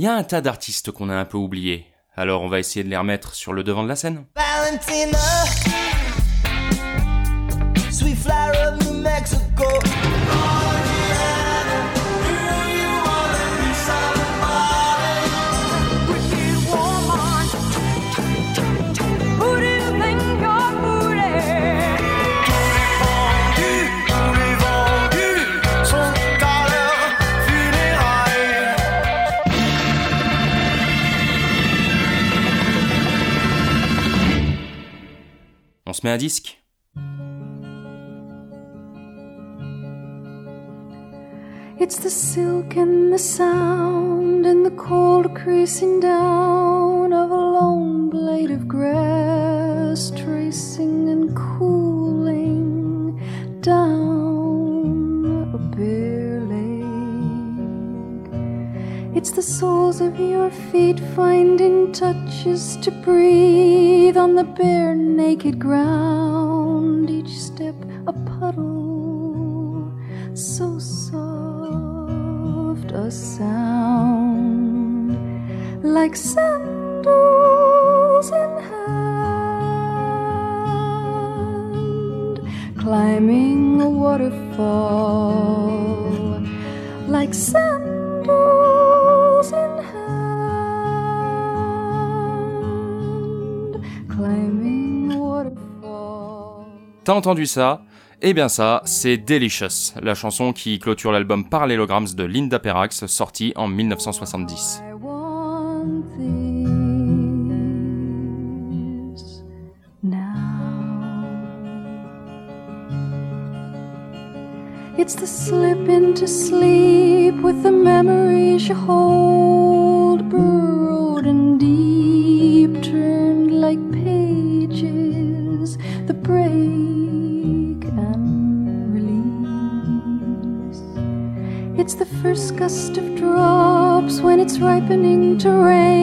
Il y a un tas d'artistes qu'on a un peu oubliés, alors on va essayer de les remettre sur le devant de la scène. Se met un disque. It's the silk and the sound and the cold creasing down of a long blade of grass, tracing and cooling down It's the soles of your feet finding touches to breathe on the bare naked ground, each step a puddle so soft a sound. Like sandals in hand, climbing a waterfall. Like sandals T'as entendu ça Eh bien ça, c'est Delicious, la chanson qui clôture l'album Parallelograms de Linda Perrax, sorti en 1970. It's the slip into sleep with the memories you hold, burrowed and deep, turned like pages that break and release. It's the first gust of drops when it's ripening to rain,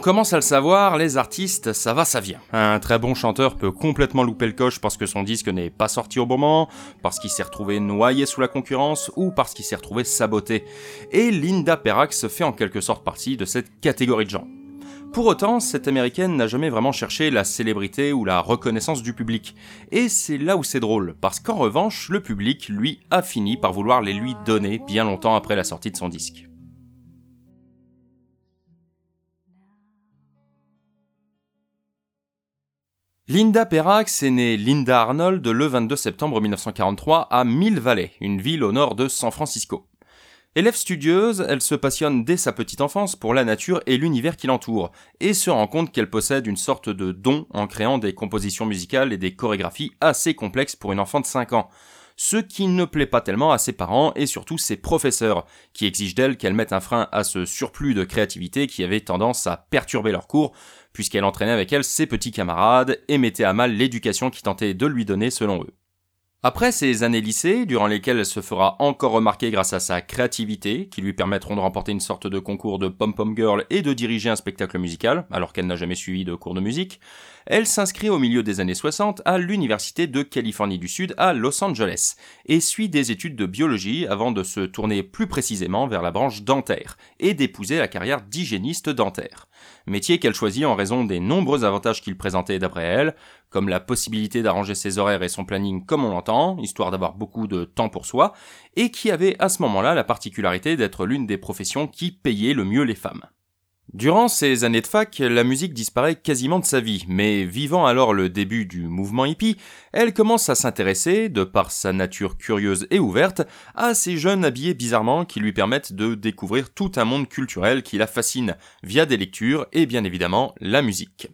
On commence à le savoir, les artistes, ça va, ça vient. Un très bon chanteur peut complètement louper le coche parce que son disque n'est pas sorti au bon moment, parce qu'il s'est retrouvé noyé sous la concurrence ou parce qu'il s'est retrouvé saboté. Et Linda Perrax fait en quelque sorte partie de cette catégorie de gens. Pour autant, cette américaine n'a jamais vraiment cherché la célébrité ou la reconnaissance du public. Et c'est là où c'est drôle, parce qu'en revanche, le public, lui, a fini par vouloir les lui donner bien longtemps après la sortie de son disque. Linda Perrax est née Linda Arnold le 22 septembre 1943 à Mill Valley, une ville au nord de San Francisco. Élève studieuse, elle se passionne dès sa petite enfance pour la nature et l'univers qui l'entoure, et se rend compte qu'elle possède une sorte de don en créant des compositions musicales et des chorégraphies assez complexes pour une enfant de 5 ans. Ce qui ne plaît pas tellement à ses parents et surtout ses professeurs, qui exigent d'elle qu'elle mette un frein à ce surplus de créativité qui avait tendance à perturber leurs cours, puisqu'elle entraînait avec elle ses petits camarades et mettait à mal l'éducation qui tentait de lui donner selon eux. Après ces années lycée, durant lesquelles elle se fera encore remarquer grâce à sa créativité, qui lui permettront de remporter une sorte de concours de pom-pom girl et de diriger un spectacle musical, alors qu'elle n'a jamais suivi de cours de musique, elle s'inscrit au milieu des années 60 à l'Université de Californie du Sud à Los Angeles, et suit des études de biologie avant de se tourner plus précisément vers la branche dentaire, et d'épouser la carrière d'hygiéniste dentaire métier qu'elle choisit en raison des nombreux avantages qu'il présentait d'après elle, comme la possibilité d'arranger ses horaires et son planning comme on l'entend, histoire d'avoir beaucoup de temps pour soi, et qui avait à ce moment-là la particularité d'être l'une des professions qui payait le mieux les femmes. Durant ces années de fac, la musique disparaît quasiment de sa vie, mais vivant alors le début du mouvement hippie, elle commence à s'intéresser, de par sa nature curieuse et ouverte, à ces jeunes habillés bizarrement qui lui permettent de découvrir tout un monde culturel qui la fascine, via des lectures et bien évidemment la musique.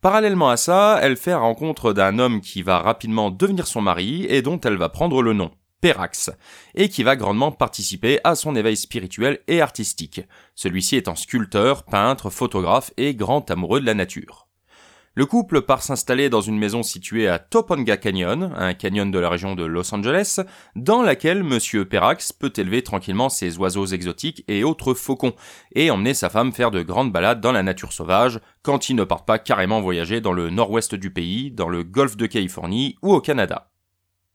Parallèlement à ça, elle fait rencontre d'un homme qui va rapidement devenir son mari et dont elle va prendre le nom. Perrax, et qui va grandement participer à son éveil spirituel et artistique, celui-ci étant sculpteur, peintre, photographe et grand amoureux de la nature. Le couple part s'installer dans une maison située à Topanga Canyon, un canyon de la région de Los Angeles, dans laquelle Monsieur Perrax peut élever tranquillement ses oiseaux exotiques et autres faucons, et emmener sa femme faire de grandes balades dans la nature sauvage, quand ils ne partent pas carrément voyager dans le nord-ouest du pays, dans le golfe de Californie ou au Canada.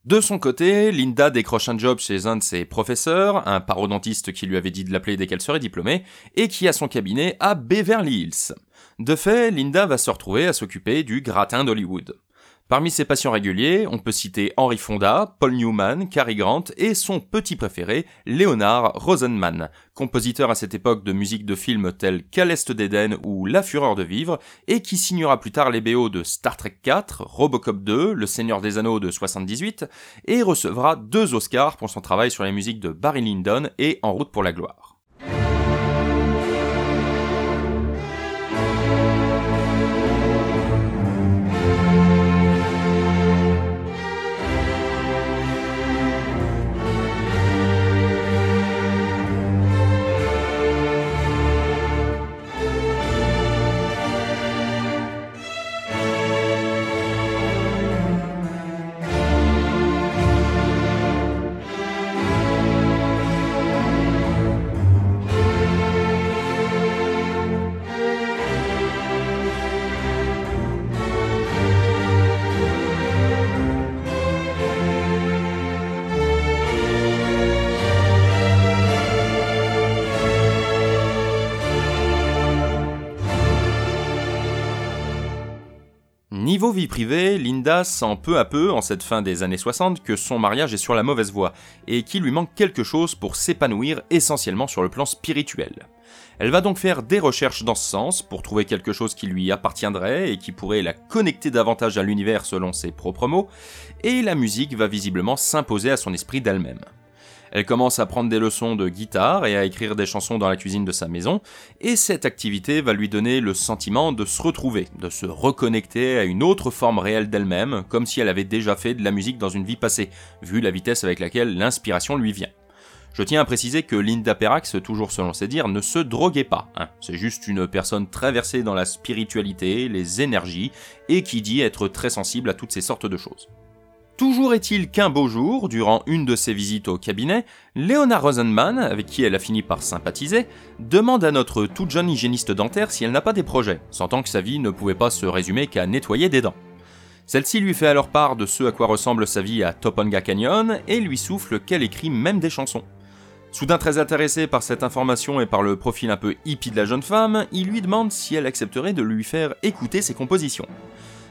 De son côté, Linda décroche un job chez un de ses professeurs, un parodontiste qui lui avait dit de l'appeler dès qu'elle serait diplômée, et qui a son cabinet à Beverly Hills. De fait, Linda va se retrouver à s'occuper du gratin d'Hollywood. Parmi ses patients réguliers, on peut citer Henry Fonda, Paul Newman, Cary Grant et son petit préféré, Leonard Rosenman, compositeur à cette époque de musique de films tels Qu'à l'Est d'Éden ou La Fureur de Vivre, et qui signera plus tard les BO de Star Trek 4, Robocop 2, Le Seigneur des Anneaux de 78, et recevra deux Oscars pour son travail sur les musiques de Barry Lyndon et En route pour la gloire. Niveau vie privée, Linda sent peu à peu, en cette fin des années 60, que son mariage est sur la mauvaise voie, et qu'il lui manque quelque chose pour s'épanouir essentiellement sur le plan spirituel. Elle va donc faire des recherches dans ce sens pour trouver quelque chose qui lui appartiendrait et qui pourrait la connecter davantage à l'univers selon ses propres mots, et la musique va visiblement s'imposer à son esprit d'elle-même. Elle commence à prendre des leçons de guitare et à écrire des chansons dans la cuisine de sa maison, et cette activité va lui donner le sentiment de se retrouver, de se reconnecter à une autre forme réelle d'elle-même, comme si elle avait déjà fait de la musique dans une vie passée, vu la vitesse avec laquelle l'inspiration lui vient. Je tiens à préciser que Linda Perrax, toujours selon ses dires, ne se droguait pas. Hein. C'est juste une personne très versée dans la spiritualité, les énergies, et qui dit être très sensible à toutes ces sortes de choses. Toujours est-il qu'un beau jour, durant une de ses visites au cabinet, Leona Rosenman, avec qui elle a fini par sympathiser, demande à notre toute jeune hygiéniste dentaire si elle n'a pas des projets, sentant que sa vie ne pouvait pas se résumer qu'à nettoyer des dents. Celle-ci lui fait alors part de ce à quoi ressemble sa vie à Topanga Canyon et lui souffle qu'elle écrit même des chansons. Soudain très intéressé par cette information et par le profil un peu hippie de la jeune femme, il lui demande si elle accepterait de lui faire écouter ses compositions.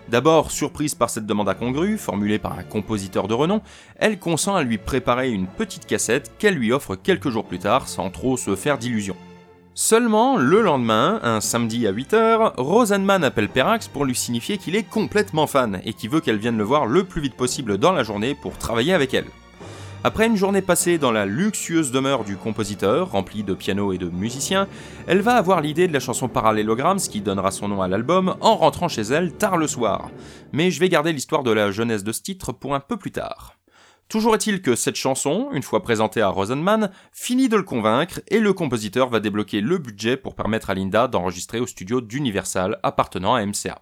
D'abord surprise par cette demande incongrue, formulée par un compositeur de renom, elle consent à lui préparer une petite cassette qu'elle lui offre quelques jours plus tard sans trop se faire d'illusions. Seulement, le lendemain, un samedi à 8h, Rosenman appelle Perrax pour lui signifier qu'il est complètement fan et qu'il veut qu'elle vienne le voir le plus vite possible dans la journée pour travailler avec elle. Après une journée passée dans la luxueuse demeure du compositeur, remplie de pianos et de musiciens, elle va avoir l'idée de la chanson Parallelograms qui donnera son nom à l'album en rentrant chez elle tard le soir. Mais je vais garder l'histoire de la jeunesse de ce titre pour un peu plus tard. Toujours est-il que cette chanson, une fois présentée à Rosenman, finit de le convaincre et le compositeur va débloquer le budget pour permettre à Linda d'enregistrer au studio d'Universal appartenant à MCA.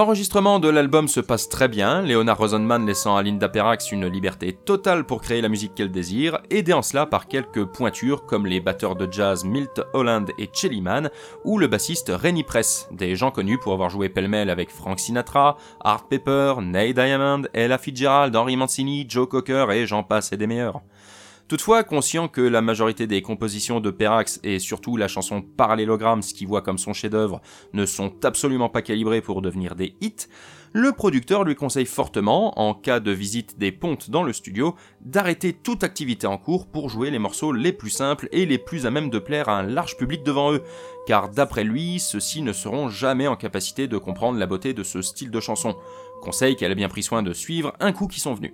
L'enregistrement de l'album se passe très bien, Leonard Rosenman laissant à Linda Perrax une liberté totale pour créer la musique qu'elle désire, aidée en cela par quelques pointures comme les batteurs de jazz Milt Holland et Chelly Mann, ou le bassiste Rennie Press, des gens connus pour avoir joué pêle-mêle avec Frank Sinatra, Art Pepper, Nate Diamond, Ella Fitzgerald, Henry Mancini, Joe Cocker et j'en passe et des meilleurs. Toutefois, conscient que la majorité des compositions de Perrax et surtout la chanson Parallélograms qui voit comme son chef-d'œuvre ne sont absolument pas calibrées pour devenir des hits, le producteur lui conseille fortement, en cas de visite des pontes dans le studio, d'arrêter toute activité en cours pour jouer les morceaux les plus simples et les plus à même de plaire à un large public devant eux, car d'après lui, ceux-ci ne seront jamais en capacité de comprendre la beauté de ce style de chanson. Conseil qu'elle a bien pris soin de suivre un coup qui sont venus.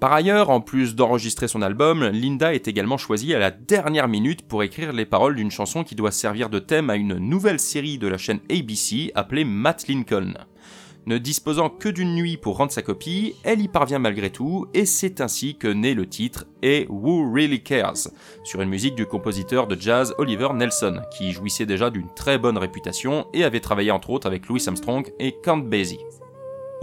Par ailleurs, en plus d'enregistrer son album, Linda est également choisie à la dernière minute pour écrire les paroles d'une chanson qui doit servir de thème à une nouvelle série de la chaîne ABC appelée Matt Lincoln. Ne disposant que d'une nuit pour rendre sa copie, elle y parvient malgré tout, et c'est ainsi que naît le titre et Who Really Cares, sur une musique du compositeur de jazz Oliver Nelson, qui jouissait déjà d'une très bonne réputation et avait travaillé entre autres avec Louis Armstrong et Count Basie.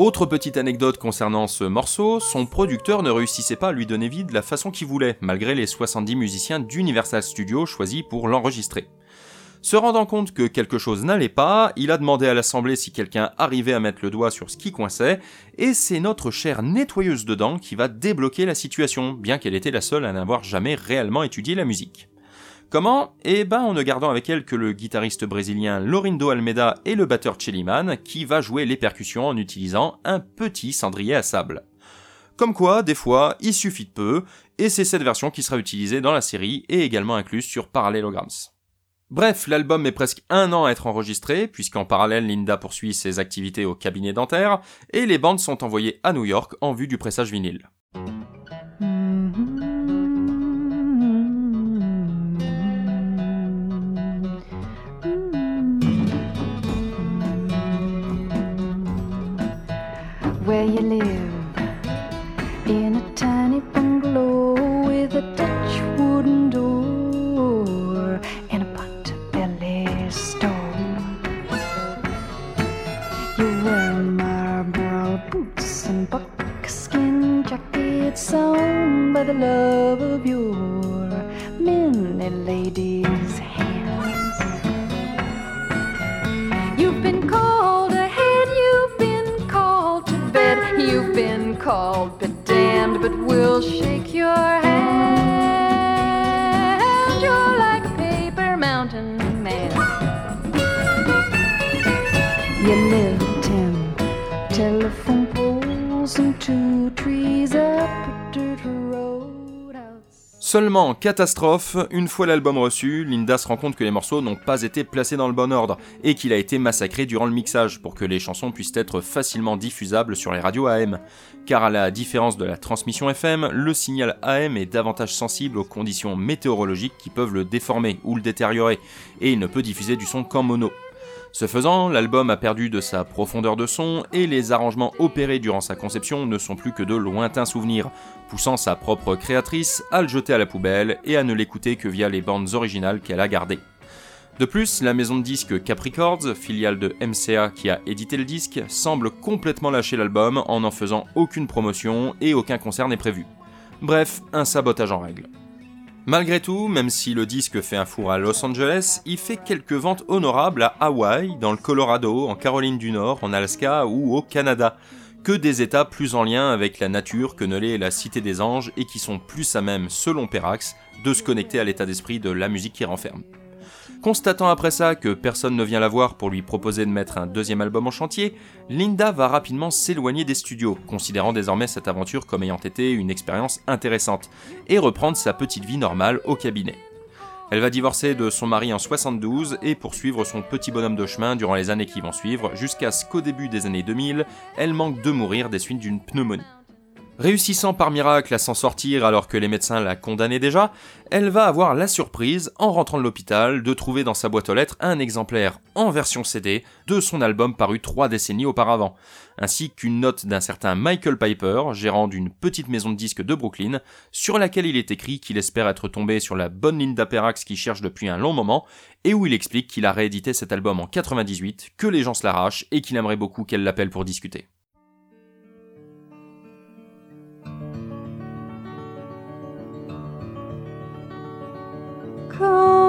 Autre petite anecdote concernant ce morceau, son producteur ne réussissait pas à lui donner vie de la façon qu'il voulait, malgré les 70 musiciens d'Universal Studios choisis pour l'enregistrer. Se rendant compte que quelque chose n'allait pas, il a demandé à l'assemblée si quelqu'un arrivait à mettre le doigt sur ce qui coinçait, et c'est notre chère nettoyeuse de dents qui va débloquer la situation, bien qu'elle était la seule à n'avoir jamais réellement étudié la musique. Comment? Eh ben en ne gardant avec elle que le guitariste brésilien Lorindo Almeida et le batteur Cheliman, qui va jouer les percussions en utilisant un petit cendrier à sable. Comme quoi, des fois, il suffit de peu, et c'est cette version qui sera utilisée dans la série et également incluse sur Parallelograms. Bref, l'album met presque un an à être enregistré, puisqu'en parallèle Linda poursuit ses activités au cabinet dentaire, et les bandes sont envoyées à New York en vue du pressage vinyle. where you live in a tiny bungalow with a Dutch wooden door and a pot-belly stove. You wear Marlboro boots and buckskin jackets sewn by the love of your many ladies' Seulement, catastrophe, une fois l'album reçu, Linda se rend compte que les morceaux n'ont pas été placés dans le bon ordre, et qu'il a été massacré durant le mixage, pour que les chansons puissent être facilement diffusables sur les radios AM. Car à la différence de la transmission FM, le signal AM est davantage sensible aux conditions météorologiques qui peuvent le déformer ou le détériorer, et il ne peut diffuser du son qu'en mono. Ce faisant, l'album a perdu de sa profondeur de son et les arrangements opérés durant sa conception ne sont plus que de lointains souvenirs, poussant sa propre créatrice à le jeter à la poubelle et à ne l'écouter que via les bandes originales qu'elle a gardées. De plus, la maison de disques Capricords, filiale de MCA qui a édité le disque, semble complètement lâcher l'album en n'en faisant aucune promotion et aucun concert n'est prévu. Bref, un sabotage en règle. Malgré tout, même si le disque fait un four à Los Angeles, il fait quelques ventes honorables à Hawaï, dans le Colorado, en Caroline du Nord, en Alaska ou au Canada, que des états plus en lien avec la nature que ne l'est la Cité des Anges et qui sont plus à même, selon Perrax, de se connecter à l'état d'esprit de la musique qui renferme. Constatant après ça que personne ne vient la voir pour lui proposer de mettre un deuxième album en chantier, Linda va rapidement s'éloigner des studios, considérant désormais cette aventure comme ayant été une expérience intéressante, et reprendre sa petite vie normale au cabinet. Elle va divorcer de son mari en 72 et poursuivre son petit bonhomme de chemin durant les années qui vont suivre, jusqu'à ce qu'au début des années 2000, elle manque de mourir des suites d'une pneumonie. Réussissant par miracle à s'en sortir alors que les médecins la condamnaient déjà, elle va avoir la surprise, en rentrant de l'hôpital, de trouver dans sa boîte aux lettres un exemplaire en version CD de son album paru trois décennies auparavant, ainsi qu'une note d'un certain Michael Piper, gérant d'une petite maison de disques de Brooklyn, sur laquelle il est écrit qu'il espère être tombé sur la bonne Linda Perrax qu'il cherche depuis un long moment, et où il explique qu'il a réédité cet album en 98, que les gens se l'arrachent et qu'il aimerait beaucoup qu'elle l'appelle pour discuter. cross.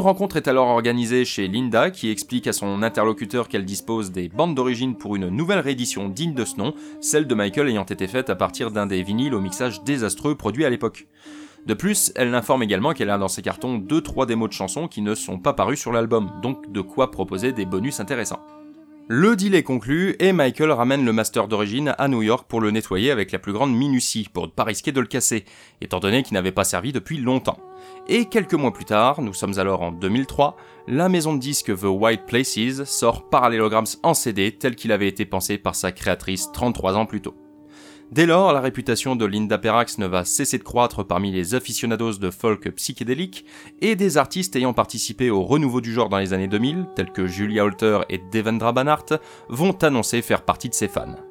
Une rencontre est alors organisée chez Linda qui explique à son interlocuteur qu'elle dispose des bandes d'origine pour une nouvelle réédition digne de ce nom, celle de Michael ayant été faite à partir d'un des vinyles au mixage désastreux produit à l'époque. De plus, elle l'informe également qu'elle a dans ses cartons 2-3 démos de chansons qui ne sont pas parues sur l'album, donc de quoi proposer des bonus intéressants. Le deal est conclu et Michael ramène le master d'origine à New York pour le nettoyer avec la plus grande minutie pour ne pas risquer de le casser, étant donné qu'il n'avait pas servi depuis longtemps. Et quelques mois plus tard, nous sommes alors en 2003, la maison de disques The White Places sort Parallelograms en CD tel qu'il avait été pensé par sa créatrice 33 ans plus tôt. Dès lors, la réputation de Linda Perrax ne va cesser de croître parmi les aficionados de folk psychédélique et des artistes ayant participé au renouveau du genre dans les années 2000, tels que Julia Holter et Devendra Banhart, vont annoncer faire partie de ses fans.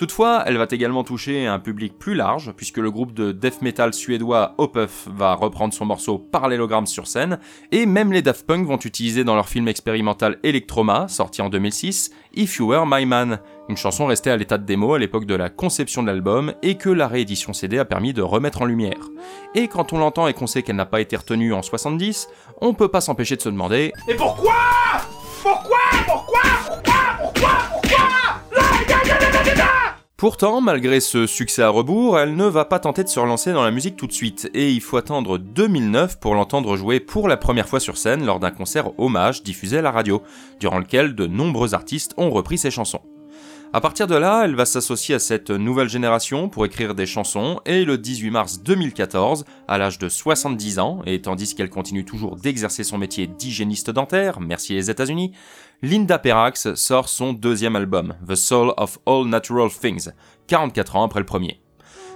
Toutefois, elle va également toucher un public plus large, puisque le groupe de death metal suédois Opeth va reprendre son morceau Parallelogram sur scène, et même les Daft Punk vont utiliser dans leur film expérimental Electroma, sorti en 2006, If You Were My Man, une chanson restée à l'état de démo à l'époque de la conception de l'album et que la réédition CD a permis de remettre en lumière. Et quand on l'entend et qu'on sait qu'elle n'a pas été retenue en 70, on peut pas s'empêcher de se demander Et pourquoi Pourquoi Pourquoi Pourquoi Pourquoi Pourquoi Là, Pourtant, malgré ce succès à rebours, elle ne va pas tenter de se relancer dans la musique tout de suite, et il faut attendre 2009 pour l'entendre jouer pour la première fois sur scène lors d'un concert hommage diffusé à la radio, durant lequel de nombreux artistes ont repris ses chansons. À partir de là, elle va s'associer à cette nouvelle génération pour écrire des chansons et le 18 mars 2014, à l'âge de 70 ans, et tandis qu'elle continue toujours d'exercer son métier d'hygiéniste dentaire, merci les États-Unis, Linda Perrax sort son deuxième album, The Soul of All Natural Things, 44 ans après le premier.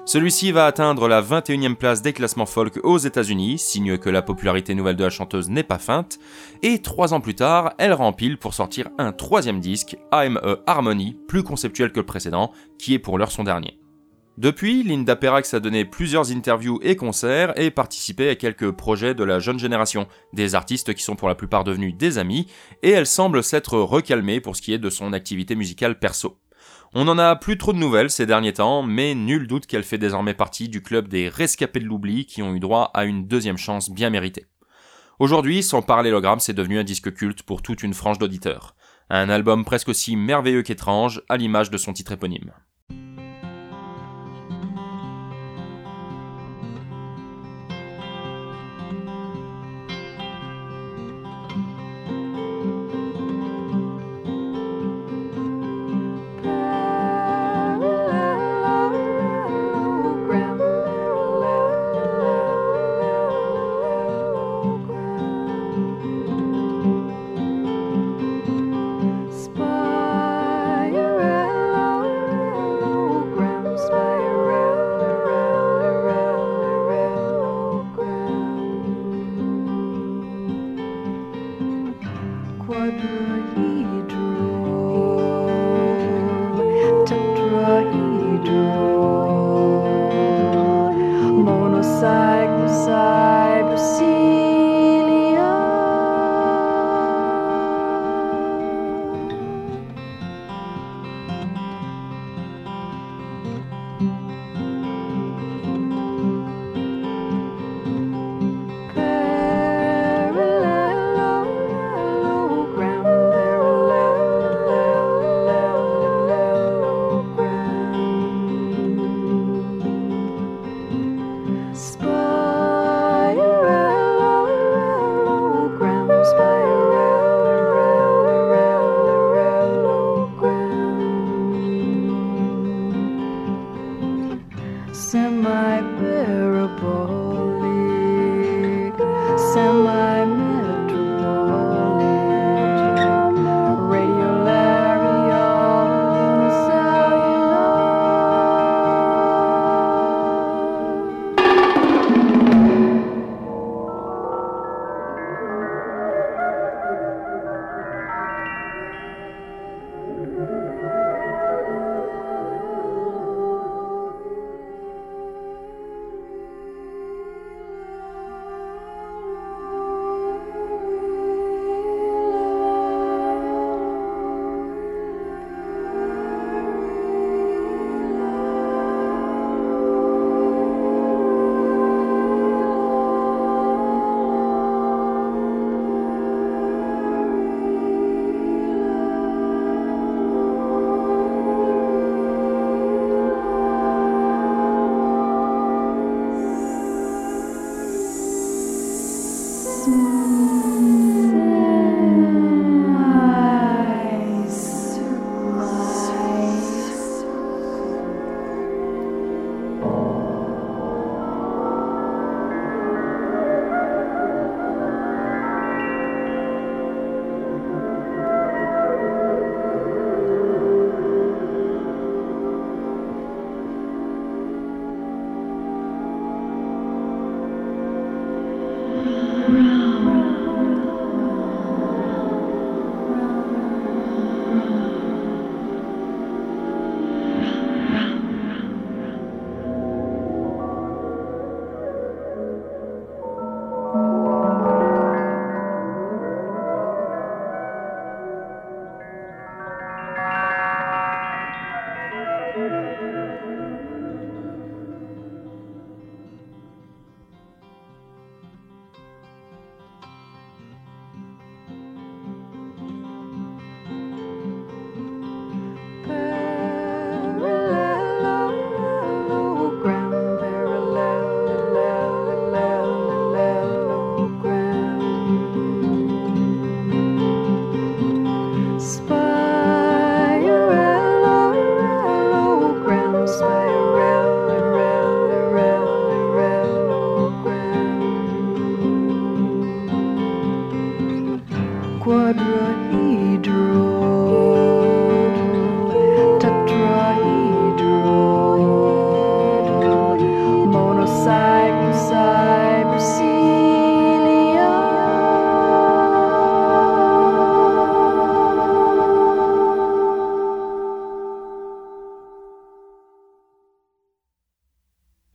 Celui-ci va atteindre la 21e place des classements folk aux États-Unis, signe que la popularité nouvelle de la chanteuse n'est pas feinte, et trois ans plus tard, elle rempile pour sortir un troisième disque, I'm Harmony, plus conceptuel que le précédent, qui est pour l'heure son dernier. Depuis, Linda Perrax a donné plusieurs interviews et concerts et participé à quelques projets de la jeune génération, des artistes qui sont pour la plupart devenus des amis, et elle semble s'être recalmée pour ce qui est de son activité musicale perso. On n'en a plus trop de nouvelles ces derniers temps, mais nul doute qu'elle fait désormais partie du club des rescapés de l'oubli qui ont eu droit à une deuxième chance bien méritée. Aujourd'hui, son parallélogramme c'est devenu un disque culte pour toute une frange d'auditeurs. Un album presque aussi merveilleux qu'étrange, à l'image de son titre éponyme.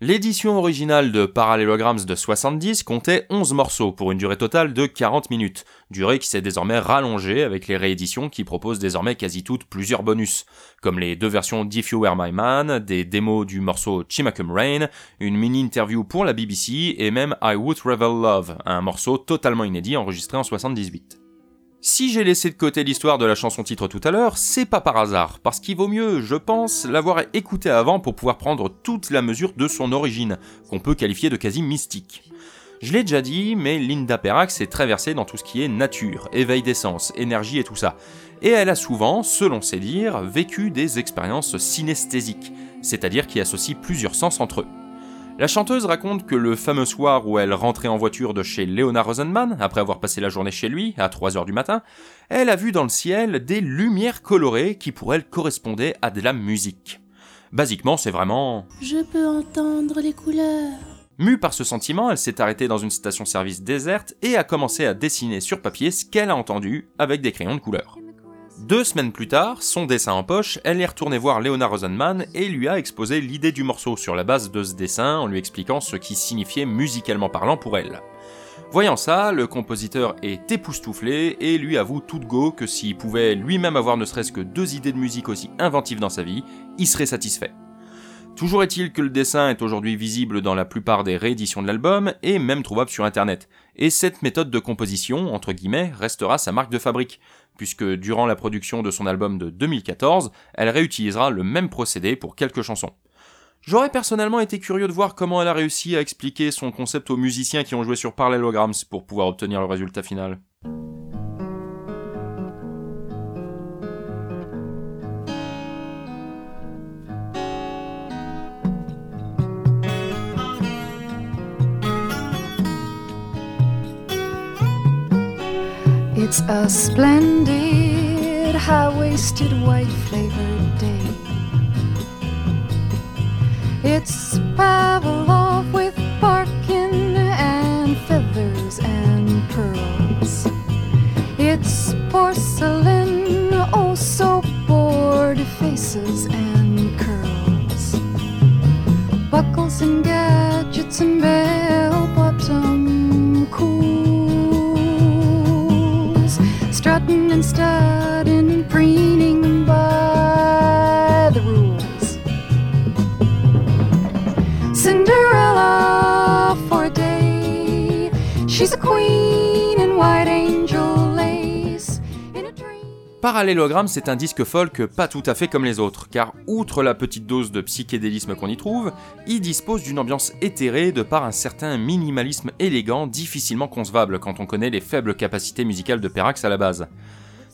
L'édition originale de Parallelograms de 70 comptait 11 morceaux pour une durée totale de 40 minutes, durée qui s'est désormais rallongée avec les rééditions qui proposent désormais quasi toutes plusieurs bonus, comme les deux versions d'If You Were My Man, des démos du morceau Chimacum Rain, une mini-interview pour la BBC et même I Would Revel Love, un morceau totalement inédit enregistré en 78. Si j'ai laissé de côté l'histoire de la chanson titre tout à l'heure, c'est pas par hasard, parce qu'il vaut mieux, je pense, l'avoir écouté avant pour pouvoir prendre toute la mesure de son origine, qu'on peut qualifier de quasi mystique. Je l'ai déjà dit, mais Linda Perrax est très versée dans tout ce qui est nature, éveil d'essence, énergie et tout ça. Et elle a souvent, selon ses dires, vécu des expériences synesthésiques, c'est-à-dire qui associent plusieurs sens entre eux. La chanteuse raconte que le fameux soir où elle rentrait en voiture de chez Leonard Rosenman, après avoir passé la journée chez lui, à 3h du matin, elle a vu dans le ciel des lumières colorées qui pour elle correspondaient à de la musique. Basiquement, c'est vraiment... Je peux entendre les couleurs. Mue par ce sentiment, elle s'est arrêtée dans une station-service déserte et a commencé à dessiner sur papier ce qu'elle a entendu avec des crayons de couleur. Deux semaines plus tard, son dessin en poche, elle est retournée voir Leonard Rosenman et lui a exposé l'idée du morceau sur la base de ce dessin en lui expliquant ce qui signifiait musicalement parlant pour elle. Voyant ça, le compositeur est époustouflé et lui avoue tout de go que s'il pouvait lui-même avoir ne serait-ce que deux idées de musique aussi inventives dans sa vie, il serait satisfait. Toujours est-il que le dessin est aujourd'hui visible dans la plupart des rééditions de l'album et même trouvable sur internet. Et cette méthode de composition, entre guillemets, restera sa marque de fabrique, puisque durant la production de son album de 2014, elle réutilisera le même procédé pour quelques chansons. J'aurais personnellement été curieux de voir comment elle a réussi à expliquer son concept aux musiciens qui ont joué sur Parallelograms pour pouvoir obtenir le résultat final. It's a splendid, high waisted, white flavored day. It's Pavlov with barkin and feathers and pearls. It's porcelain, oh so bored faces and curls. Buckles and gadgets and bell Strutting and studding and preening by the rules. Cinderella for a day. She's a queen in white Parallélogramme, c'est un disque folk pas tout à fait comme les autres, car outre la petite dose de psychédélisme qu'on y trouve, il dispose d'une ambiance éthérée de par un certain minimalisme élégant difficilement concevable quand on connaît les faibles capacités musicales de Perrax à la base.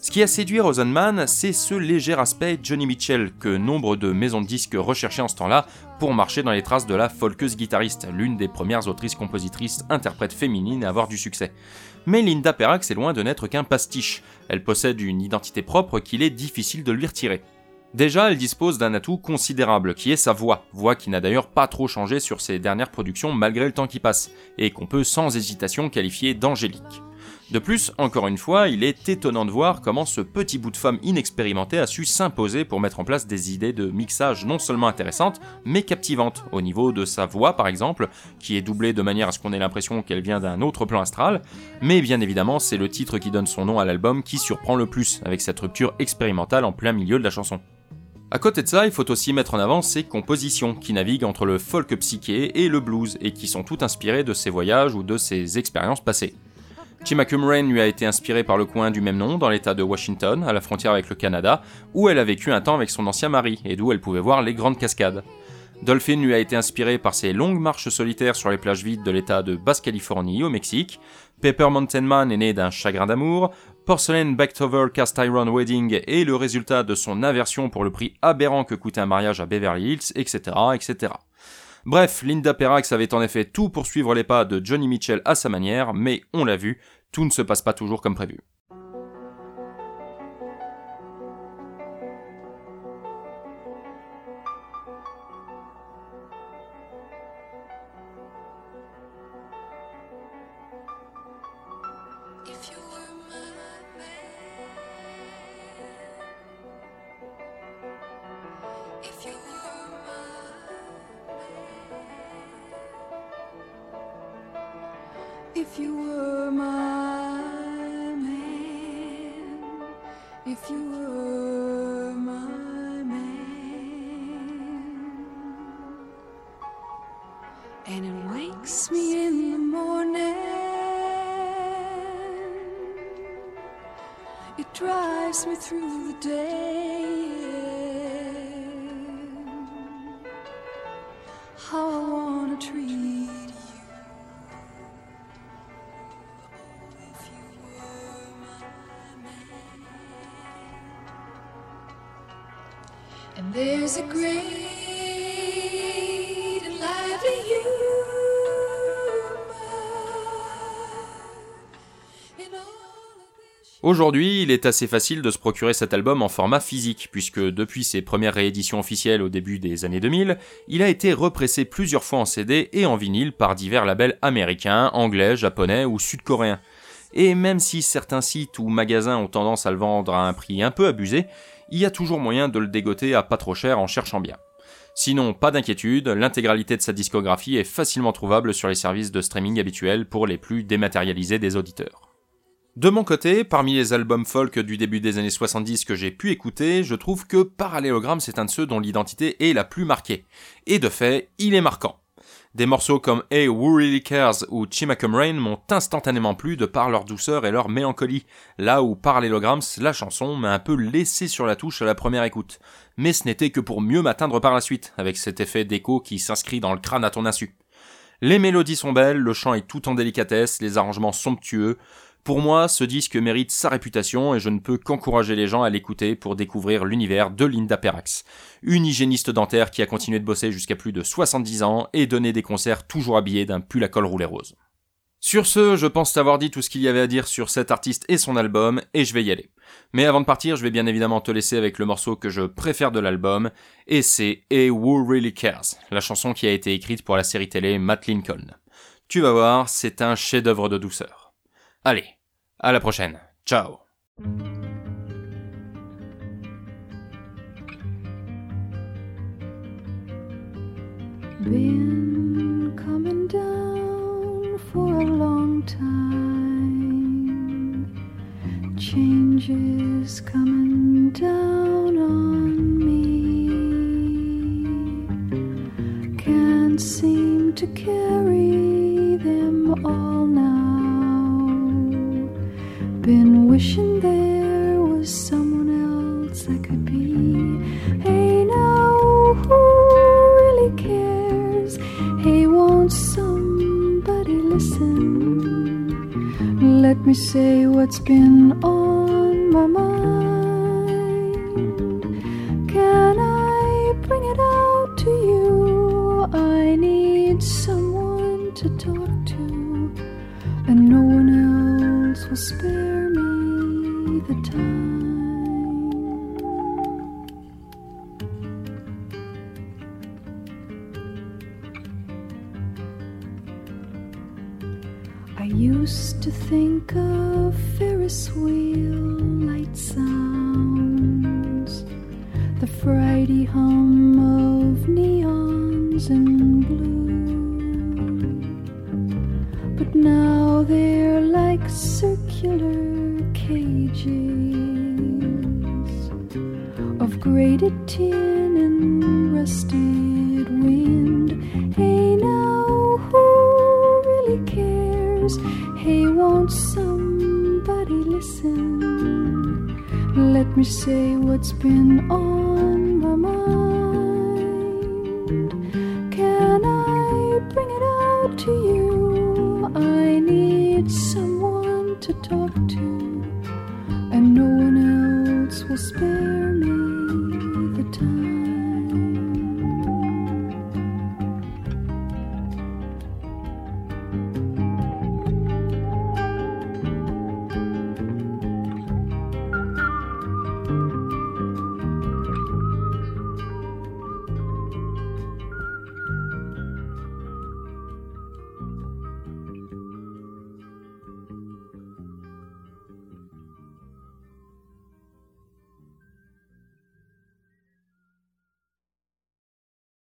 Ce qui a séduit Rosenman, c'est ce léger aspect Johnny Mitchell que nombre de maisons de disques recherchaient en ce temps-là pour marcher dans les traces de la folkeuse guitariste, l'une des premières autrices-compositrices interprètes féminines à avoir du succès. Mais Linda Perrax est loin de n'être qu'un pastiche. Elle possède une identité propre qu'il est difficile de lui retirer. Déjà, elle dispose d'un atout considérable, qui est sa voix, voix qui n'a d'ailleurs pas trop changé sur ses dernières productions malgré le temps qui passe, et qu'on peut sans hésitation qualifier d'angélique. De plus, encore une fois, il est étonnant de voir comment ce petit bout de femme inexpérimenté a su s'imposer pour mettre en place des idées de mixage non seulement intéressantes, mais captivantes, au niveau de sa voix par exemple, qui est doublée de manière à ce qu'on ait l'impression qu'elle vient d'un autre plan astral, mais bien évidemment c'est le titre qui donne son nom à l'album qui surprend le plus, avec cette rupture expérimentale en plein milieu de la chanson. À côté de ça, il faut aussi mettre en avant ses compositions, qui naviguent entre le folk psyché et le blues, et qui sont toutes inspirées de ses voyages ou de ses expériences passées. Chimacum Rain lui a été inspirée par le coin du même nom dans l'état de Washington, à la frontière avec le Canada, où elle a vécu un temps avec son ancien mari, et d'où elle pouvait voir les grandes cascades. Dolphin lui a été inspiré par ses longues marches solitaires sur les plages vides de l'état de Basse-Californie au Mexique. Pepper Mountain Man est né d'un chagrin d'amour. Porcelain Backtover Cast Iron Wedding est le résultat de son aversion pour le prix aberrant que coûtait un mariage à Beverly Hills, etc., etc. Bref, Linda Perrax avait en effet tout pour suivre les pas de Johnny Mitchell à sa manière, mais on l'a vu, tout ne se passe pas toujours comme prévu. If you were my if you were my man, and it wakes me in the morning, it drives me through the day. Aujourd'hui, il est assez facile de se procurer cet album en format physique, puisque depuis ses premières rééditions officielles au début des années 2000, il a été repressé plusieurs fois en CD et en vinyle par divers labels américains, anglais, japonais ou sud-coréens. Et même si certains sites ou magasins ont tendance à le vendre à un prix un peu abusé, il y a toujours moyen de le dégoter à pas trop cher en cherchant bien. Sinon, pas d'inquiétude, l'intégralité de sa discographie est facilement trouvable sur les services de streaming habituels pour les plus dématérialisés des auditeurs. De mon côté, parmi les albums folk du début des années 70 que j'ai pu écouter, je trouve que Parallélogramme c'est un de ceux dont l'identité est la plus marquée. Et de fait, il est marquant. Des morceaux comme Hey Who Really Cares ou Chimacum Rain m'ont instantanément plu de par leur douceur et leur mélancolie, là où Parallelograms, la chanson, m'a un peu laissé sur la touche à la première écoute. Mais ce n'était que pour mieux m'atteindre par la suite, avec cet effet d'écho qui s'inscrit dans le crâne à ton insu. Les mélodies sont belles, le chant est tout en délicatesse, les arrangements somptueux. Pour moi, ce disque mérite sa réputation et je ne peux qu'encourager les gens à l'écouter pour découvrir l'univers de Linda Perrax. Une hygiéniste dentaire qui a continué de bosser jusqu'à plus de 70 ans et donné des concerts toujours habillés d'un pull à col roulé rose. Sur ce, je pense avoir dit tout ce qu'il y avait à dire sur cet artiste et son album, et je vais y aller. Mais avant de partir, je vais bien évidemment te laisser avec le morceau que je préfère de l'album, et c'est A Who Really Cares, la chanson qui a été écrite pour la série télé Matt Lincoln. Tu vas voir, c'est un chef-d'œuvre de douceur. Allez, à la prochaine. Ciao. Been coming down for a long time. Changes coming down on me. Can't seem to carry them wishing there was someone else I could be. Hey, now who really cares? Hey, won't somebody listen? Let me say what's been on me say what's been on my mind.